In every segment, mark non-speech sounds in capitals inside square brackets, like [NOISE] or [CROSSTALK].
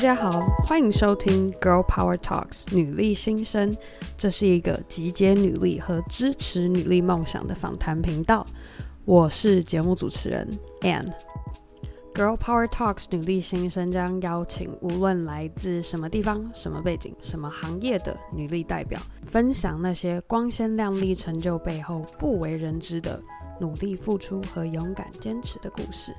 大家好，欢迎收听 Girl Power Talks 女力新生。这是一个集结女力和支持女力梦想的访谈频道。我是节目主持人 Anne。Girl Power Talks 女力新生将邀请无论来自什么地方、什么背景、什么行业的女力代表，分享那些光鲜亮丽成就背后不为人知的努力付出和勇敢坚持的故事。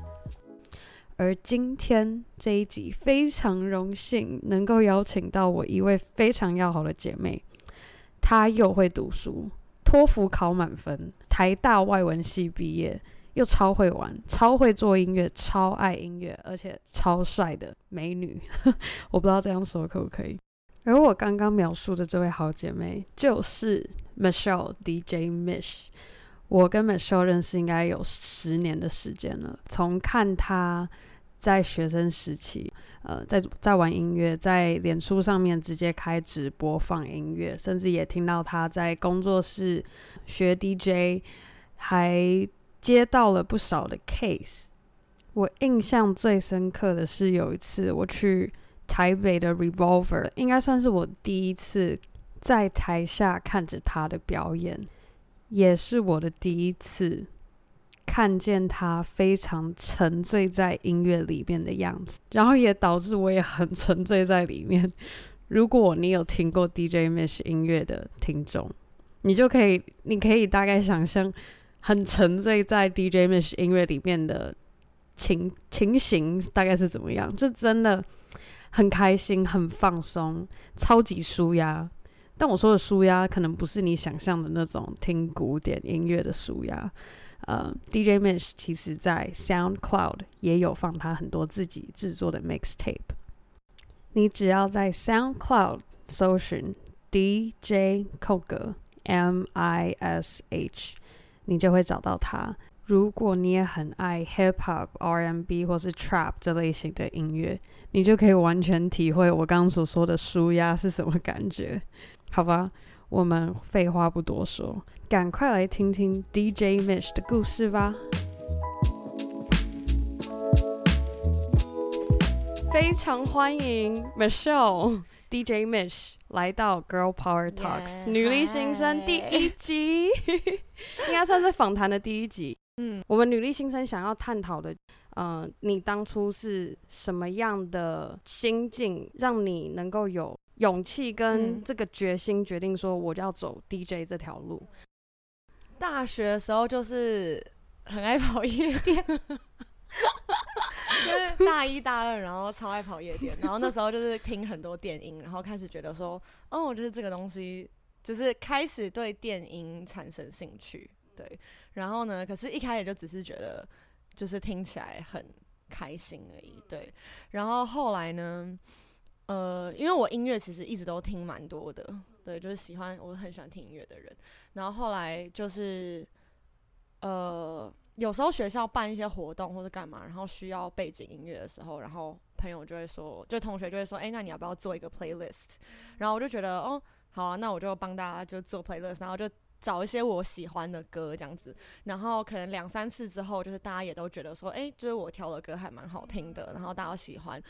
而今天这一集非常荣幸能够邀请到我一位非常要好的姐妹，她又会读书，托福考满分，台大外文系毕业，又超会玩，超会做音乐，超爱音乐，而且超帅的美女。[LAUGHS] 我不知道这样说可不可以？而我刚刚描述的这位好姐妹就是 Michelle DJ Mish。我跟 Michelle 认识应该有十年的时间了，从看她。在学生时期，呃，在在玩音乐，在脸书上面直接开直播放音乐，甚至也听到他在工作室学 DJ，还接到了不少的 case。我印象最深刻的是有一次我去台北的 Revolver，应该算是我第一次在台下看着他的表演，也是我的第一次。看见他非常沉醉在音乐里面的样子，然后也导致我也很沉醉在里面。如果你有听过 DJ Mish 音乐的听众，你就可以，你可以大概想象很沉醉在 DJ Mish 音乐里面的情情形大概是怎么样，就真的很开心、很放松、超级舒压。但我说的舒压，可能不是你想象的那种听古典音乐的舒压。呃，DJ Mish 其实在 SoundCloud 也有放他很多自己制作的 mixtape。你只要在 SoundCloud 搜寻 DJ 空格 M I S H，你就会找到他。如果你也很爱 Hip Hop、R&B 或是 Trap 这类型的音乐，你就可以完全体会我刚刚所说的舒压是什么感觉，好吧？我们废话不多说，赶快来听听 DJ Mish 的故事吧！非常欢迎 Michelle DJ Mish 来到 Girl Power Talks、yeah, 女力新生第一集，[LAUGHS] 应该算是访谈的第一集。嗯，我们女力新生想要探讨的，呃，你当初是什么样的心境，让你能够有勇气跟这个决心，决定说我要走 DJ 这条路。大学的时候就是很爱跑夜店，[LAUGHS] 就是大一大二，然后超爱跑夜店，然后那时候就是听很多电音，然后开始觉得说，哦，我觉得这个东西就是开始对电音产生兴趣，对。然后呢，可是一开始就只是觉得就是听起来很开心而已，对。然后后来呢？呃，因为我音乐其实一直都听蛮多的，对，就是喜欢，我很喜欢听音乐的人。然后后来就是，呃，有时候学校办一些活动或者干嘛，然后需要背景音乐的时候，然后朋友就会说，就同学就会说，哎，那你要不要做一个 playlist？然后我就觉得，哦，好啊，那我就帮大家就做 playlist，然后就找一些我喜欢的歌这样子。然后可能两三次之后，就是大家也都觉得说，哎，就是我挑的歌还蛮好听的，然后大家喜欢。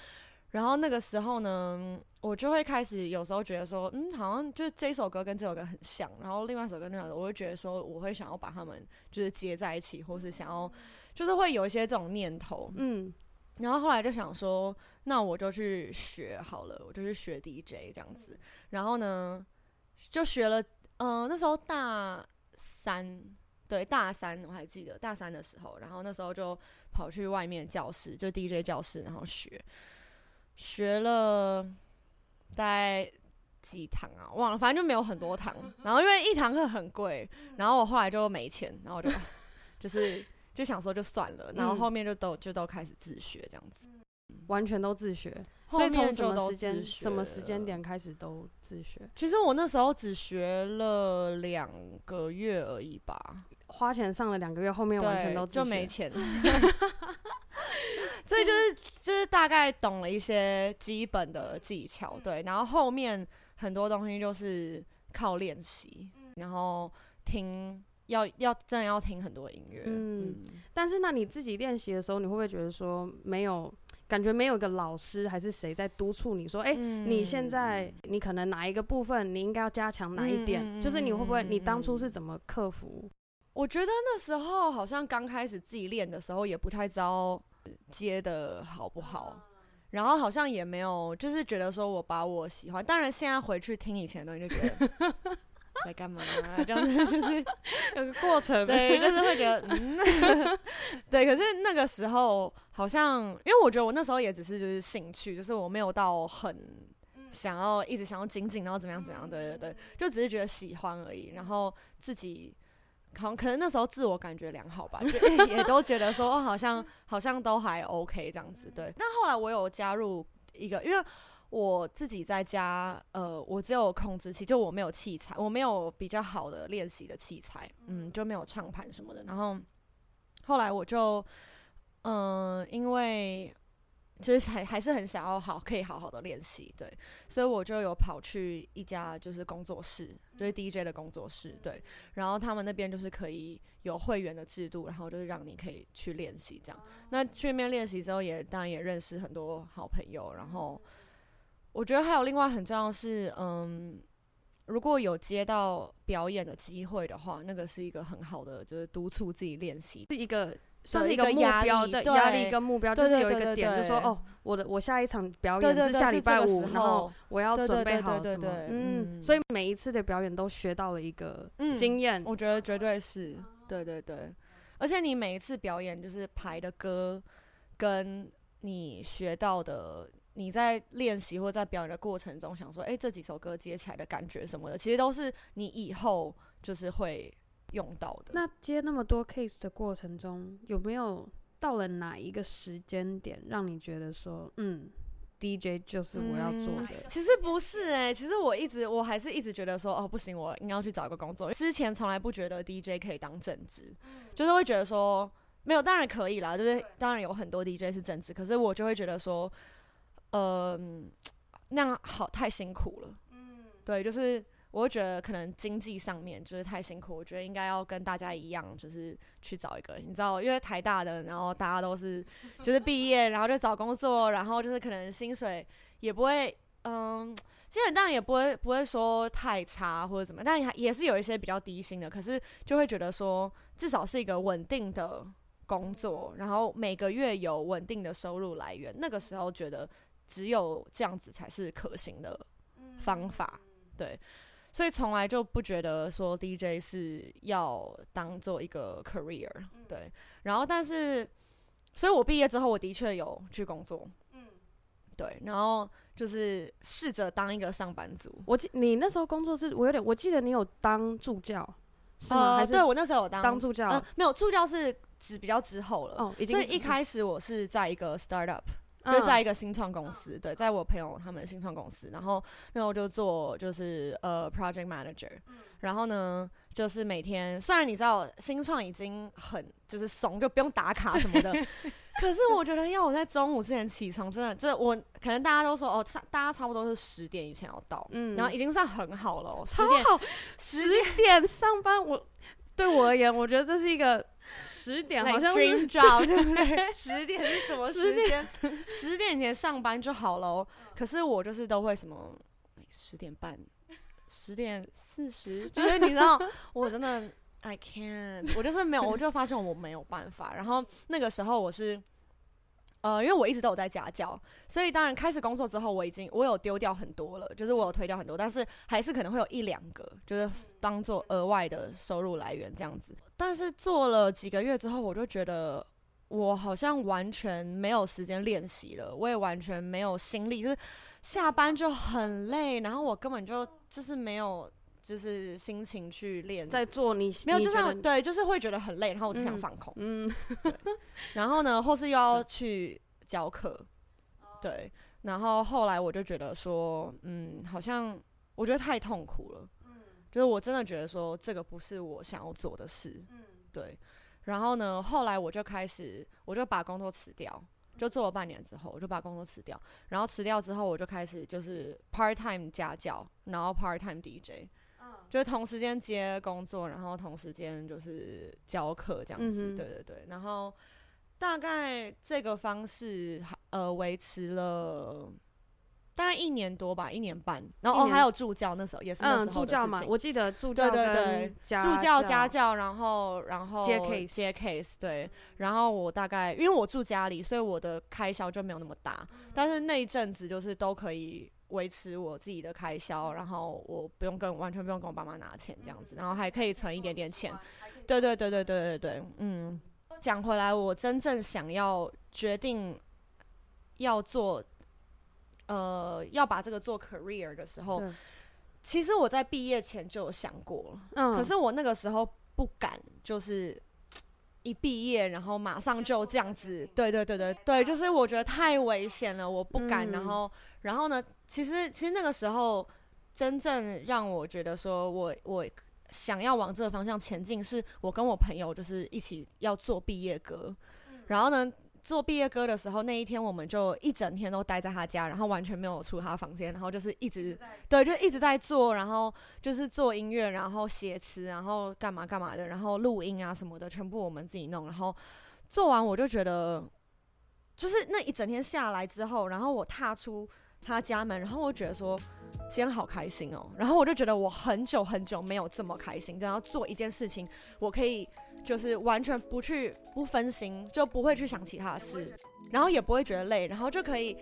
然后那个时候呢，我就会开始有时候觉得说，嗯，好像就是这首歌跟这首歌很像，然后另外一首歌跟另外一首歌，我就觉得说，我会想要把它们就是接在一起，或是想要，就是会有一些这种念头，嗯。然后后来就想说，那我就去学好了，我就去学 DJ 这样子。然后呢，就学了，嗯、呃，那时候大三，对，大三我还记得大三的时候，然后那时候就跑去外面教室，就 DJ 教室，然后学。学了大概几堂啊？忘了，反正就没有很多堂。然后因为一堂课很贵，然后我后来就没钱，然后我就就是就想说就算了。然后后面就都就都开始自学这样子，完全都自学。所以从什么时间什么时间点开始都自学？其实我那时候只学了两个月而已吧，花钱上了两个月，后面完全都没钱。[LAUGHS] [LAUGHS] 大概懂了一些基本的技巧，对，然后后面很多东西就是靠练习，然后听要要真的要听很多音乐，嗯，嗯，但是那你自己练习的时候，你会不会觉得说没有感觉没有一个老师还是谁在督促你说，哎、欸，嗯、你现在你可能哪一个部分你应该要加强哪一点？嗯、就是你会不会，你当初是怎么克服？我觉得那时候好像刚开始自己练的时候，也不太知道接的好不好，然后好像也没有，就是觉得说我把我喜欢，当然现在回去听以前的东西就觉得。[LAUGHS] 在干嘛、啊？这样子就是 [LAUGHS] 有个过程，对，就是会觉得，嗯，[LAUGHS] 对。可是那个时候好像，因为我觉得我那时候也只是就是兴趣，就是我没有到很想要一直想要紧紧，然后怎么样怎么样，对对对，就只是觉得喜欢而已。然后自己好像可能那时候自我感觉良好吧，就 [LAUGHS] 也都觉得说哦，好像好像都还 OK 这样子。对。那后来我有加入一个，因为。我自己在家，呃，我只有控制器，就我没有器材，我没有比较好的练习的器材，嗯，就没有唱盘什么的。然后后来我就，嗯、因为就是还还是很想要好，可以好好的练习，对，所以我就有跑去一家就是工作室，就是 DJ 的工作室，对，然后他们那边就是可以有会员的制度，然后就是让你可以去练习这样。那去那边练习之后也，也当然也认识很多好朋友，然后。我觉得还有另外很重要的是，嗯，如果有接到表演的机会的话，那个是一个很好的，就是督促自己练习，是一个算是一个目标的压力跟目标，就是有一个点，就是说哦，我的我下一场表演是下礼拜五，然后我要准备好什么，嗯，所以每一次的表演都学到了一个经验，我觉得绝对是，对对对，而且你每一次表演就是排的歌，跟你学到的。你在练习或在表演的过程中，想说，哎、欸，这几首歌接起来的感觉什么的，其实都是你以后就是会用到的。那接那么多 case 的过程中，有没有到了哪一个时间点，让你觉得说，嗯，DJ 就是我要做的？嗯、其实不是哎、欸，其实我一直我还是一直觉得说，哦，不行，我应该要去找一个工作。之前从来不觉得 DJ 可以当正职，就是会觉得说，没有，当然可以啦，就是当然有很多 DJ 是正职，可是我就会觉得说。呃，那样好太辛苦了。嗯，对，就是我会觉得可能经济上面就是太辛苦，我觉得应该要跟大家一样，就是去找一个，你知道，因为台大的，然后大家都是 [LAUGHS] 就是毕业，然后就找工作，然后就是可能薪水也不会，嗯，基本上也不会不会说太差或者怎么，但也也是有一些比较低薪的，可是就会觉得说至少是一个稳定的工作，然后每个月有稳定的收入来源，那个时候觉得。只有这样子才是可行的方法，对，所以从来就不觉得说 DJ 是要当做一个 career，对。然后，但是，所以我毕业之后，我的确有去工作，嗯对。然后就是试着当一个上班族。我记你那时候工作是我有点，我记得你有当助教，是吗？还是对我那时候有当当助教？没有助教是指比较之后了。哦，已经。所以一开始我是在一个 startup。就在一个新创公司，对，在我朋友他们的新创公司，然后那我就做就是呃 project manager，然后呢就是每天虽然你知道新创已经很就是怂，就不用打卡什么的，[LAUGHS] 可是我觉得要我在中午之前起床，真的就是我可能大家都说哦差大家差不多是十点以前要到，嗯，然后已经算很好了，哦，超好，十点上班，我对我而言，我觉得这是一个。十点好像 dream job 对不对？[LAUGHS] 十点是什么时间？十点前上班就好了。可是我就是都会什么十点半、十点 [LAUGHS] 四十，就是你知道，我真的 I can't，我就是没有，我就发现我没有办法。然后那个时候我是。呃，因为我一直都有在家教，所以当然开始工作之后，我已经我有丢掉很多了，就是我有推掉很多，但是还是可能会有一两个，就是当做额外的收入来源这样子。但是做了几个月之后，我就觉得我好像完全没有时间练习了，我也完全没有心力，就是下班就很累，然后我根本就就是没有。就是心情去练，在做你没有，就是对，就是会觉得很累，然后我只想放空，嗯，[LAUGHS] 嗯然后呢，或是又要去教课，对，然后后来我就觉得说，嗯，好像我觉得太痛苦了，嗯，就是我真的觉得说这个不是我想要做的事，嗯，对，然后呢，后来我就开始，我就把工作辞掉，就做了半年之后，我就把工作辞掉，然后辞掉之后，我就开始就是 part time 家教，然后 part time DJ。就同时间接工作，然后同时间就是教课这样子，对对对。然后大概这个方式，呃维持了。大概一年多吧，一年半，然后哦还有助教，那时候也是。嗯，助教嘛，我记得助教对对对，助教家教，然后然后接 case 接 case 对，然后我大概因为我住家里，所以我的开销就没有那么大，但是那一阵子就是都可以维持我自己的开销，然后我不用跟完全不用跟我爸妈拿钱这样子，然后还可以存一点点钱。对对对对对对对，嗯，讲回来，我真正想要决定要做。呃，要把这个做 career 的时候，其实我在毕业前就有想过，嗯，可是我那个时候不敢，就是一毕业然后马上就这样子，对对对对对，就是我觉得太危险了，我不敢。嗯、然后，然后呢，其实其实那个时候真正让我觉得说我我想要往这个方向前进，是我跟我朋友就是一起要做毕业歌，嗯、然后呢。做毕业歌的时候，那一天我们就一整天都待在他家，然后完全没有出他房间，然后就是一直对，就一直在做，然后就是做音乐，然后写词，然后干嘛干嘛的，然后录音啊什么的，全部我们自己弄。然后做完我就觉得，就是那一整天下来之后，然后我踏出他家门，然后我觉得说今天好开心哦，然后我就觉得我很久很久没有这么开心，然后做一件事情，我可以。就是完全不去不分心，就不会去想其他事，然后也不会觉得累，然后就可以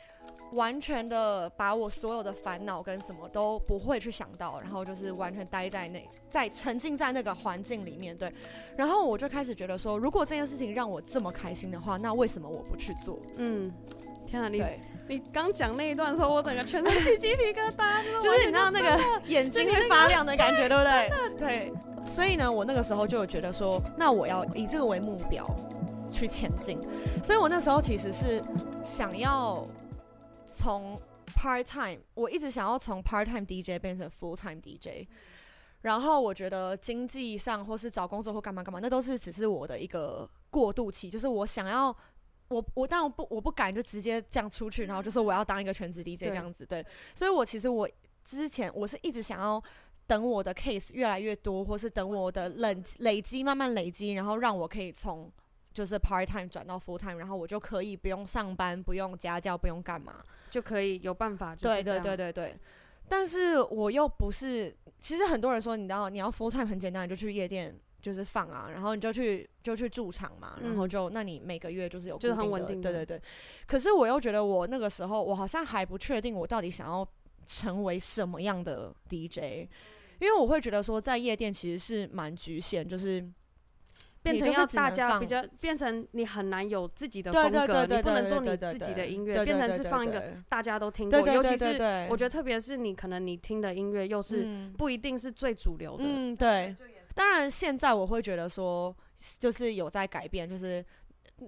完全的把我所有的烦恼跟什么都不会去想到，然后就是完全待在那，在沉浸在那个环境里面，对。然后我就开始觉得说，如果这件事情让我这么开心的话，那为什么我不去做？嗯，天啊，你你刚讲那一段的时候，我整个全身起鸡皮疙瘩，就是你知道那个眼睛会发亮的感觉，[LAUGHS] 对不对？对。所以呢，我那个时候就有觉得说，那我要以这个为目标去前进。所以我那时候其实是想要从 part time，我一直想要从 part time DJ 变成 full time DJ。然后我觉得经济上或是找工作或干嘛干嘛，那都是只是我的一个过渡期。就是我想要，我我但我不我不敢就直接这样出去，然后就说我要当一个全职 DJ 这样子。对，对，所以我其实我之前我是一直想要。等我的 case 越来越多，或是等我的累累积慢慢累积，然后让我可以从就是 part time 转到 full time，然后我就可以不用上班，不用家教，不用干嘛，就可以有办法。对对对对对。但是我又不是，其实很多人说，你知道，你要 full time 很简单，你就去夜店就是放啊，然后你就去就去驻场嘛，然后就、嗯、那你每个月就是有就是很稳定。对对对。可是我又觉得我那个时候，我好像还不确定我到底想要成为什么样的 DJ。因为我会觉得说，在夜店其实是蛮局限，就是变成要大家比较，变成你很难有自己的风格，你不能做你自己的音乐，变成是放一个大家都听过，尤其是我觉得特别是你可能你听的音乐又是不一定是最主流的，嗯，对。当然现在我会觉得说，就是有在改变，就是。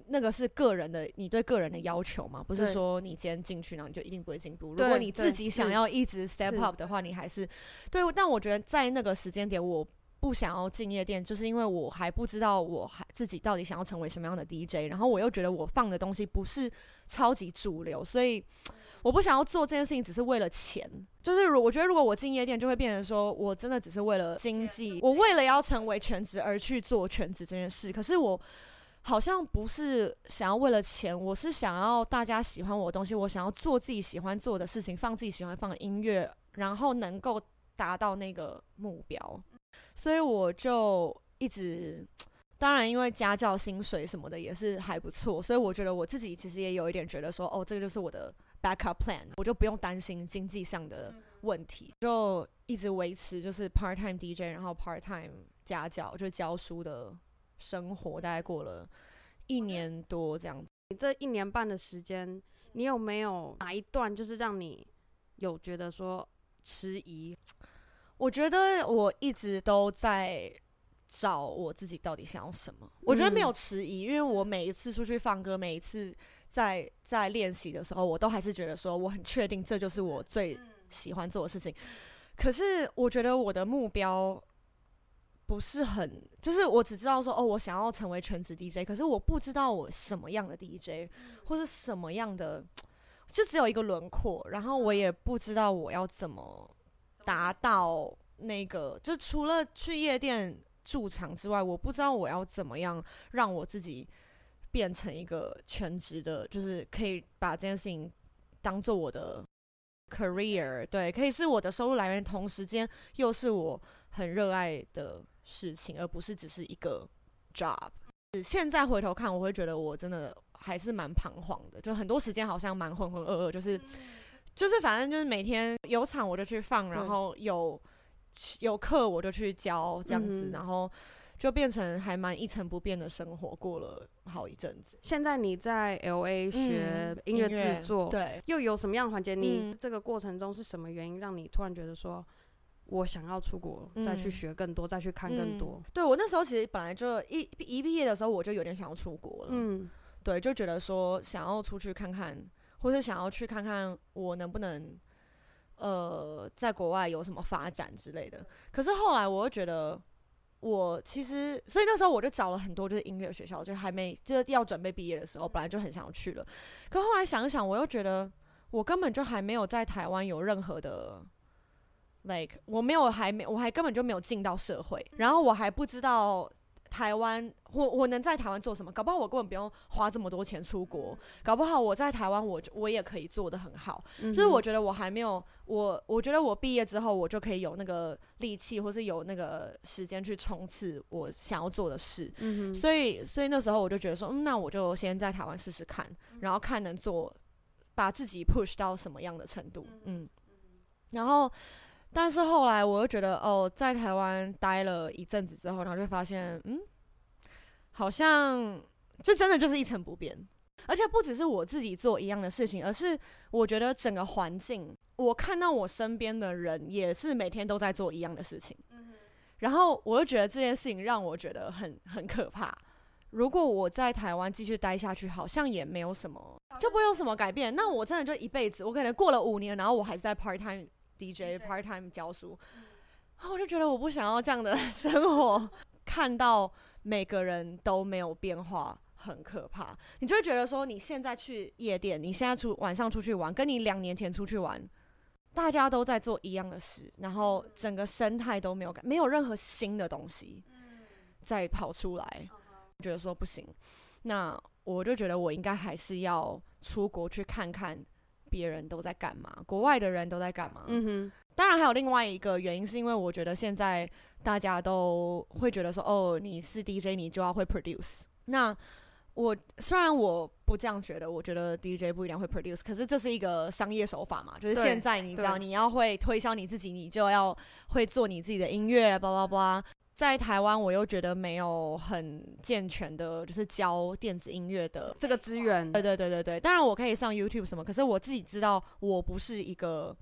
那个是个人的，你对个人的要求嘛？不是说你今天进去，然后你就一定不会进步。如果你自己想要一直 step up 的话，你还是对。但我觉得在那个时间点，我不想要进夜店，就是因为我还不知道我还自己到底想要成为什么样的 DJ，然后我又觉得我放的东西不是超级主流，所以我不想要做这件事情，只是为了钱。就是如我觉得，如果我进夜店，就会变成说我真的只是为了经济，我为了要成为全职而去做全职这件事。可是我。好像不是想要为了钱，我是想要大家喜欢我的东西，我想要做自己喜欢做的事情，放自己喜欢放的音乐，然后能够达到那个目标。所以我就一直，当然因为家教薪水什么的也是还不错，所以我觉得我自己其实也有一点觉得说，哦，这个就是我的 backup plan，我就不用担心经济上的问题，就一直维持就是 part time DJ，然后 part time 家教，就教书的。生活大概过了一年多这样，你这一年半的时间，你有没有哪一段就是让你有觉得说迟疑？我觉得我一直都在找我自己到底想要什么。我觉得没有迟疑，因为我每一次出去放歌，每一次在在练习的时候，我都还是觉得说我很确定这就是我最喜欢做的事情。可是我觉得我的目标。不是很，就是我只知道说，哦，我想要成为全职 DJ，可是我不知道我什么样的 DJ，或是什么样的，就只有一个轮廓，然后我也不知道我要怎么达到那个，就除了去夜店驻场之外，我不知道我要怎么样让我自己变成一个全职的，就是可以把这件事情当做我的 career，对，可以是我的收入来源，同时间又是我很热爱的事情，而不是只是一个 job。现在回头看，我会觉得我真的还是蛮彷徨的，就很多时间好像蛮浑浑噩噩，就是就是反正就是每天有场我就去放，然后有有课我就去教这样子，然后。就变成还蛮一成不变的生活，过了好一阵子。现在你在 LA 学音乐制作，嗯，对，又有什么样的环节？你这个过程中是什么原因让你突然觉得说，我想要出国，再去学更多，嗯、再去看更多？嗯、对，我那时候其实本来就一一毕业的时候，我就有点想要出国了。嗯，对，就觉得说想要出去看看，或是想要去看看我能不能，呃，在国外有什么发展之类的。可是后来我又觉得。我其实，所以那时候我就找了很多就是音乐学校，就还没就是要准备毕业的时候，本来就很想要去了。可后来想一想，我又觉得我根本就还没有在台湾有任何的，like 我没有还没我还根本就没有进到社会，然后我还不知道。台湾，我我能在台湾做什么？搞不好我根本不用花这么多钱出国，搞不好我在台湾，我我也可以做得很好。嗯、就是我觉得我还没有，我我觉得我毕业之后，我就可以有那个力气，或是有那个时间去冲刺我想要做的事。嗯、所以所以那时候我就觉得说，嗯，那我就先在台湾试试看，然后看能做，把自己 push 到什么样的程度。嗯，然后。但是后来我又觉得，哦，在台湾待了一阵子之后，然后就发现，嗯，好像这真的就是一成不变。而且不只是我自己做一样的事情，而是我觉得整个环境，我看到我身边的人也是每天都在做一样的事情。然后我又觉得这件事情让我觉得很很可怕。如果我在台湾继续待下去，好像也没有什么，就不会有什么改变。那我真的就一辈子，我可能过了五年，然后我还是在 part time。DJ part time 教书，然后我就觉得我不想要这样的 [LAUGHS] 生活。看到每个人都没有变化，很可怕。你就会觉得说，你现在去夜店，你现在出晚上出去玩，跟你两年前出去玩，大家都在做一样的事，然后整个生态都没有改，没有任何新的东西再跑出来。觉得说不行，那我就觉得我应该还是要出国去看看。别人都在干嘛？国外的人都在干嘛？嗯哼。当然还有另外一个原因，是因为我觉得现在大家都会觉得说，哦，你是 DJ，你就要会 produce。那我虽然我不这样觉得，我觉得 DJ 不一定会 produce，可是这是一个商业手法嘛，就是现在你知道，你要会推销你自己，你就要会做你自己的音乐，巴拉巴拉。在台湾，我又觉得没有很健全的，就是教电子音乐的这个资源。对对对对对，当然我可以上 YouTube 什么，可是我自己知道，我不是一个，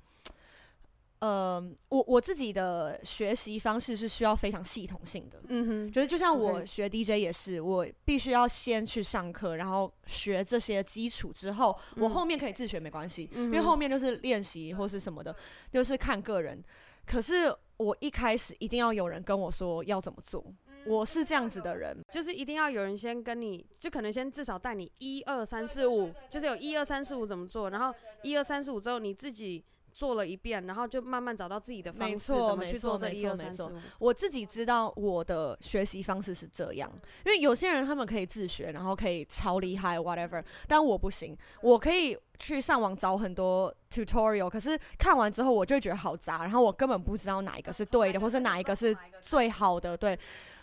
呃，我我自己的学习方式是需要非常系统性的。嗯哼，就是就像我学 DJ 也是，我必须要先去上课，然后学这些基础之后，我后面可以自学没关系，因为后面就是练习或是什么的，就是看个人。可是。我一开始一定要有人跟我说要怎么做，我是这样子的人，就是一定要有人先跟你，就可能先至少带你一二三四五，就是有一二三四五怎么做，然后一二三四五之后你自己做了一遍，然后就慢慢找到自己的方式，怎么去做这一二三四五。我自己知道我的学习方式是这样，因为有些人他们可以自学，然后可以超厉害 whatever，但我不行，我可以。去上网找很多 tutorial，可是看完之后我就觉得好杂，然后我根本不知道哪一个是对的，或是哪一个是最好的。对，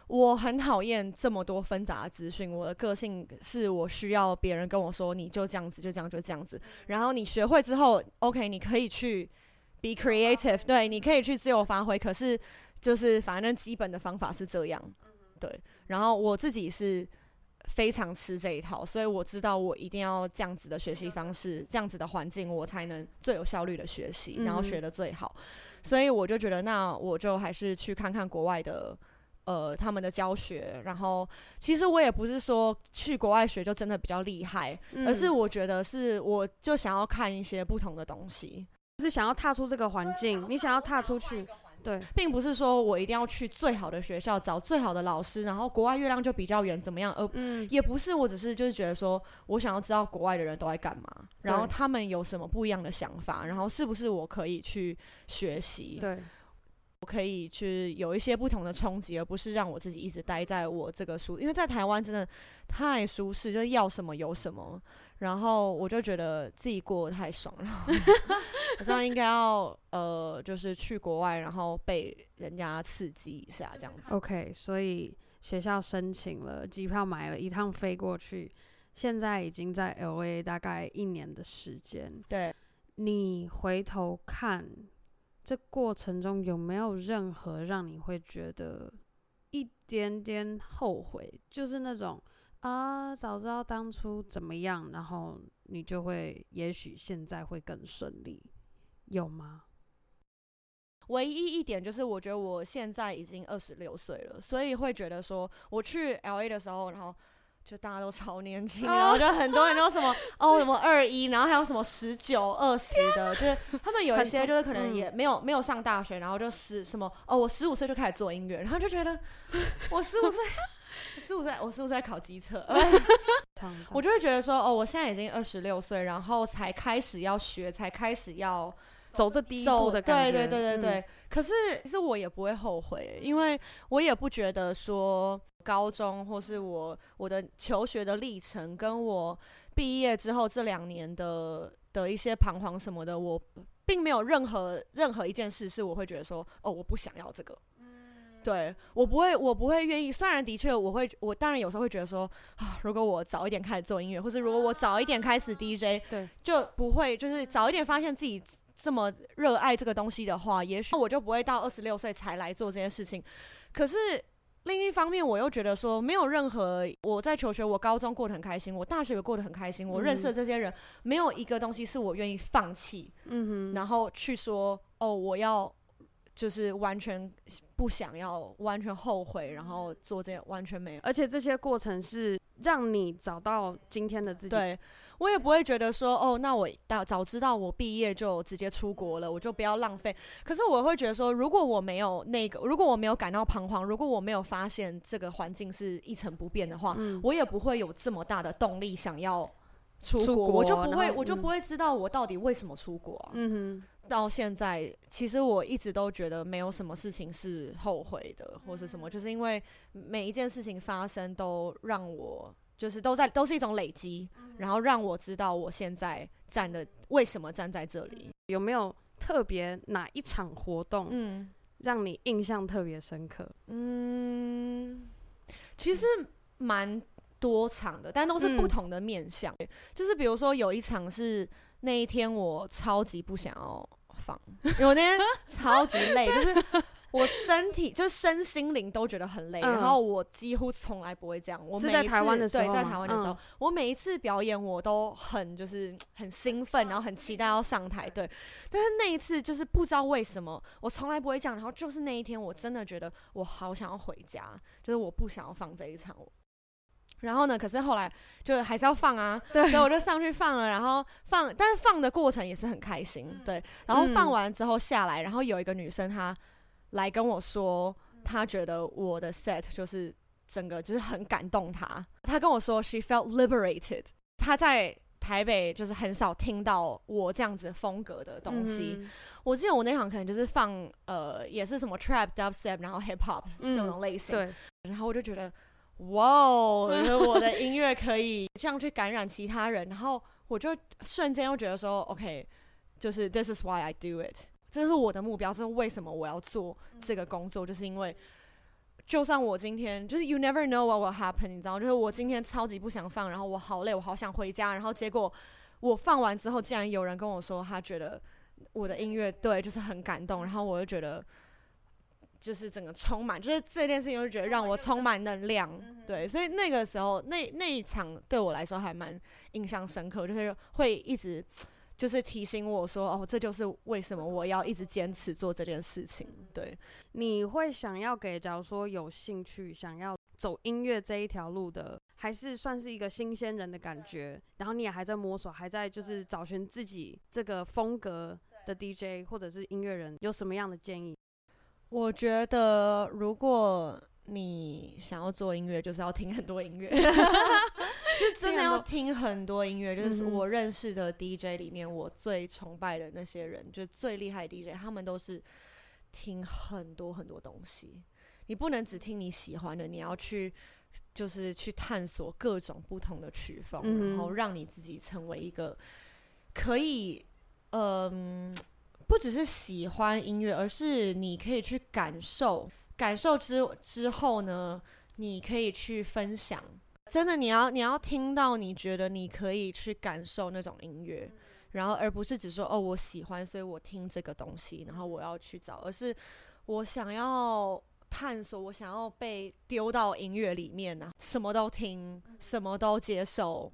我很讨厌这么多纷杂的资讯。我的个性是我需要别人跟我说，你就这样子，就这样，就这样子。然后你学会之后，OK，你可以去 be creative，对，你可以去自由发挥。可是就是反正基本的方法是这样，对。然后我自己是。非常吃这一套，所以我知道我一定要这样子的学习方式，这样子的环境，我才能最有效率的学习，然后学得最好。所以我就觉得，那我就还是去看看国外的，呃，他们的教学。然后，其实我也不是说去国外学就真的比较厉害，而是我觉得是，我就想要看一些不同的东西，就是想要踏出这个环境，你想要踏出去。对，并不是说我一定要去最好的学校找最好的老师，然后国外月亮就比较圆怎么样？呃、嗯、也不是，我只是就是觉得说，我想要知道国外的人都在干嘛，然后他们有什么不一样的想法，然后是不是我可以去学习？对，可以去有一些不同的冲击，而不是让我自己一直待在我这个舒，因为在台湾真的太舒适，就是要什么有什么，然后我就觉得自己过得太爽了，[LAUGHS] 好像应该要呃，就是去国外，然后被人家刺激一下这样子。OK，所以学校申请了机票，买了一趟飞过去，现在已经在 LA 大概一年的时间。对，你回头看。这过程中有没有任何让你会觉得一点点后悔？就是那种啊，早知道当初怎么样，然后你就会，也许现在会更顺利，有吗？唯一一点就是，我觉得我现在已经二十六岁了，所以会觉得说，我去 LA 的时候，然后。就大家都超年轻，然后就很多人都什么 [LAUGHS] 哦什么二一，然后还有什么十九二十的，[LAUGHS] 就是他们有一些就是可能也没有没有上大学，然后就十什么哦我十五岁就开始做音乐，然后就觉得 [LAUGHS] 我十五岁十五岁我十五岁考机测，我就会觉得说哦我现在已经二十六岁，然后才开始要学，才开始要走这第一步的感觉，对对对对对。嗯、可是其实我也不会后悔，因为我也不觉得说。高中或是我我的求学的历程，跟我毕业之后这两年的的一些彷徨什么的，我并没有任何任何一件事是我会觉得说，哦，我不想要这个。嗯，对，我不会，我不会愿意。虽然的确，我会，我当然有时候会觉得说，啊，如果我早一点开始做音乐，或者如果我早一点开始 DJ，对，就不会，就是早一点发现自己这么热爱这个东西的话，也许我就不会到二十六岁才来做这件事情。可是。另一方面，我又觉得说，没有任何我在求学，我高中过得很开心，我大学也过得很开心，我认识的这些人，没有一个东西是我愿意放弃，嗯哼，然后去说，哦，我要就是完全不想要，完全后悔，然后做这些完全没有，而且这些过程是让你找到今天的自己。对。我也不会觉得说，哦，那我早早知道我毕业就直接出国了，我就不要浪费。可是我会觉得说，如果我没有那个，如果我没有感到彷徨，如果我没有发现这个环境是一成不变的话，嗯，我也不会有这么大的动力想要出国，我就不会，我就不会知道我到底为什么出国啊。嗯哼。到现在，其实我一直都觉得没有什么事情是后悔的，或是什么，就是因为每一件事情发生都让我。就是都在都是一种累积，然后让我知道我现在站的为什么站在这里。有没有特别哪一场活动，嗯，让你印象特别深刻？嗯，其实蛮多场的，但都是不同的面向。嗯，就是比如说有一场是那一天我超级不想要放，因为我那天 [LAUGHS] 超级累，就是。我身体就身心灵都觉得很累，嗯、然后我几乎从来不会这样。我每一次在台湾的时候，对，在台湾的时候，嗯、我每一次表演我都很就是很兴奋，然后很期待要上台。对，但是那一次就是不知道为什么，我从来不会这样。然后就是那一天，我真的觉得我好想要回家，就是我不想要放这一场。然后呢，可是后来就还是要放啊，对，所以我就上去放了，然后放，但是放的过程也是很开心，对。然后放完之后下来，然后有一个女生她。来跟我说，他觉得我的 set 就是整个就是很感动他。他跟我说，she felt liberated。他在台北就是很少听到我这样子风格的东西。嗯、我记得我那场可能就是放呃，也是什么 trap、dubstep，然后 hip hop、嗯、这种类型。对。然后我就觉得，哇哦，我的音乐可以这样去感染其他人。然后我就瞬间又觉得说，OK，就是 this is why I do it。这是我的目标，这是为什么我要做这个工作，就是因为，就算我今天就是 you never know what will happen，你知道，就是我今天超级不想放，然后我好累，我好想回家，然后结果我放完之后，竟然有人跟我说他觉得我的音乐对，就是很感动，然后我就觉得就是整个充满，就是这件事情，就觉得让我充满能量，对，所以那个时候那那一场对我来说还蛮印象深刻，就是会一直。就是提醒我说，哦，这就是为什么我要一直坚持做这件事情。对，你会想要给，假如说有兴趣想要走音乐这一条路的，还是算是一个新鲜人的感觉，然后你也还在摸索，还在就是找寻自己这个风格的 DJ 或者是音乐人，有什么样的建议？我觉得，如果你想要做音乐，就是要听很多音乐。[LAUGHS] [LAUGHS] 就真的要听很多音乐，就是我认识的 DJ 里面，我最崇拜的那些人，就最厉害的 DJ，他们都是听很多很多东西，你不能只听你喜欢的，你要去就是去探索各种不同的曲风，嗯、然后让你自己成为一个可以，嗯、呃，不只是喜欢音乐，而是你可以去感受，感受之之后呢，你可以去分享。真的，你要你要听到你觉得你可以去感受那种音乐。然后，而不是只说哦，我喜欢，所以我听这个东西，然后我要去找，而是我想要探索，我想要被丢到音乐里面呢、啊，什么都听，什么都接受。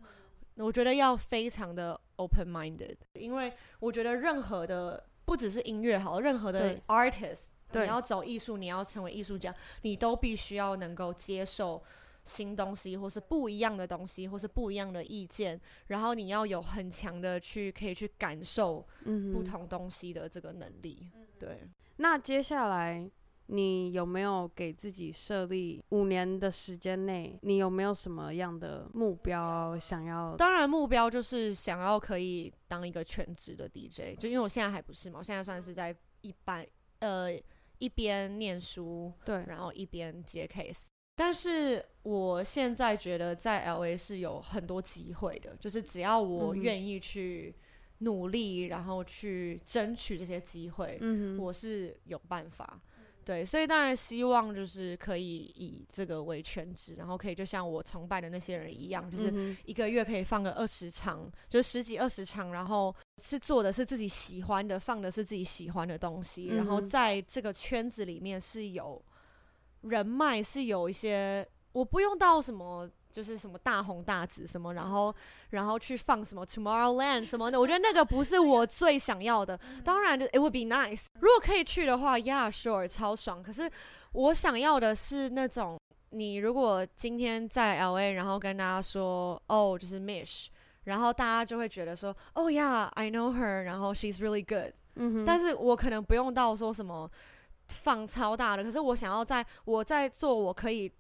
我觉得要非常的 open-minded，因为我觉得任何的不只是音乐好，任何的 artist，你要走艺术，你要成为艺术家，你都必须要能够接受。新东西，或是不一样的东西，或是不一样的意见，然后你要有很强的去可以去感受不同东西的这个能力。嗯、对，那接下来你有没有给自己设立五年的时间内，你有没有什么样的目标想要？当然，目标就是想要可以当一个全职的 DJ，就因为我现在还不是嘛，我现在算是在一般呃一边念书，对，然后一边接 case。但是我现在觉得在 LA 是有很多机会的，就是只要我愿意去努力，然后去争取这些机会，嗯，我是有办法。对，所以当然希望就是可以以这个为全职，然后可以就像我崇拜的那些人一样，就是一个月可以放个二十场，就是十几二十场，然后是做的是自己喜欢的，放的是自己喜欢的东西，然后在这个圈子里面是有。人脉是有一些，我不用到什么，就是什么大红大紫什么，然后然后去放什么 Tomorrowland 什么的，我觉得那个不是我最想要的。当然，就 It would be nice，如果可以去的话，Yeah sure，超爽。可是我想要的是那种，你如果今天在 LA，然后跟大家说，哦，就是 Mish，然后大家就会觉得说，哦，Yeah，I know her，然后 She's really good。嗯哼，但是我可能不用到说什么。放超大的，可是我想要在我在做我可以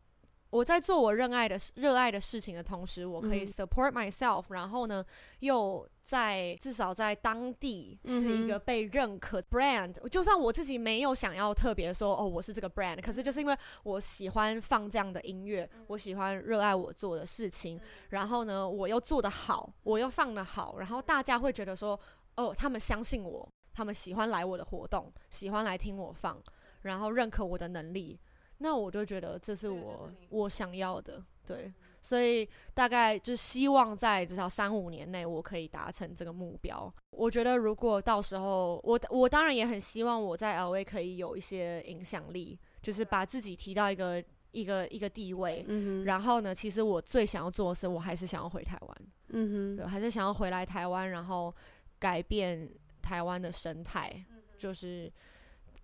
我在做我热爱的热爱的事情的同时，我可以 support myself，嗯、然后呢，又在至少在当地是一个被认可 brand，嗯。就算我自己没有想要特别说哦，我是这个 brand，可是就是因为我喜欢放这样的音乐，我喜欢热爱我做的事情，然后呢，我又做得好，我又放得好，然后大家会觉得说哦，他们相信我，他们喜欢来我的活动，喜欢来听我放。然后认可我的能力，那我就觉得这是我我想要的，对，所以大概就希望在至少三五年内我可以达成这个目标。我觉得如果到时候我我当然也很希望我在 LA 可以有一些影响力，就是把自己提到一个一个一个地位。嗯哼。然后呢，其实我最想要做的是，我还是想要回台湾。嗯哼。对，还是想要回来台湾，然后改变台湾的生态，就是。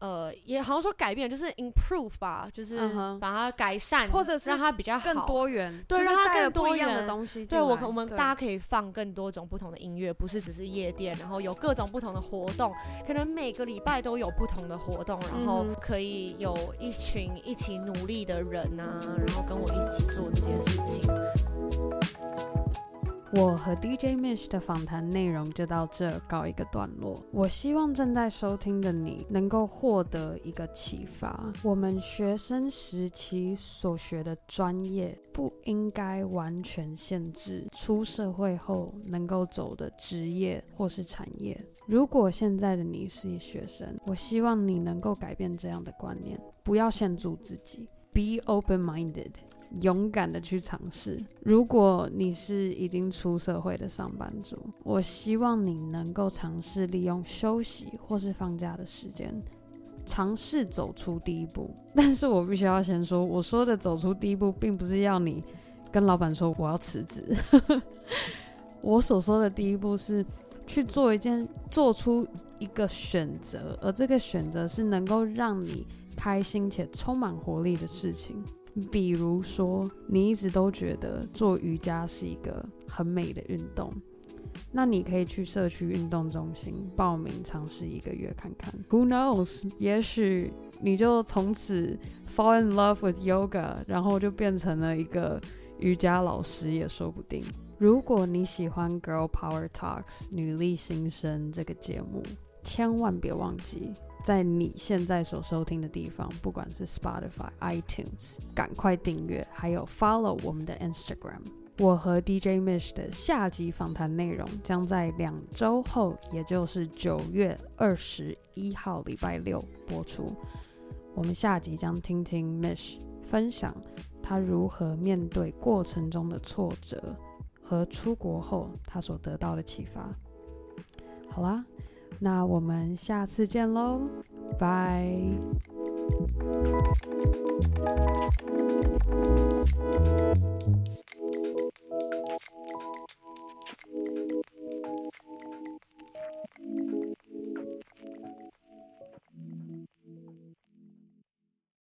呃，也好像说改变就是 improve 吧，就是把它改善，或者是让它比较好，更多元，对，让它更多元的东西。对，我我们大家可以放更多种不同的音乐，不是只是夜店，然后有各种不同的活动，可能每个礼拜都有不同的活动，然后可以有一群一起努力的人啊，然后跟我一起做这件事情。我和 DJ Mish 的访谈内容就到这告一个段落。我希望正在收听的你能够获得一个启发。我们学生时期所学的专业不应该完全限制出社会后能够走的职业或是产业。如果现在的你是一学生，我希望你能够改变这样的观念，不要限制自己，Be open-minded。勇敢的去尝试。如果你是已经出社会的上班族，我希望你能够尝试利用休息或是放假的时间，尝试走出第一步。[LAUGHS] 但是我必须要先说，我说的走出第一步，并不是要你跟老板说我要辞职。[LAUGHS] 我所说的第一步是去做一件、做出一个选择，而这个选择是能够让你开心且充满活力的事情。比如说，你一直都觉得做瑜伽是一个很美的运动，那你可以去社区运动中心报名尝试一个月看看。Who knows？也许你就从此 fall in love with yoga，然后就变成了一个瑜伽老师也说不定。如果你喜欢 Girl Power Talks 女力新生这个节目，千万别忘记在你现在所收听的地方，不管是 Spotify、iTunes，赶快订阅，还有 follow 我们的 Instagram。我和 DJ Mish 的下集访谈内容将在两周后，也就是九月二十一号礼拜六播出。我们下集将听听 Mish 分享他如何面对过程中的挫折，和出国后他所得到的启发。好啦。那我们下次见喽，拜。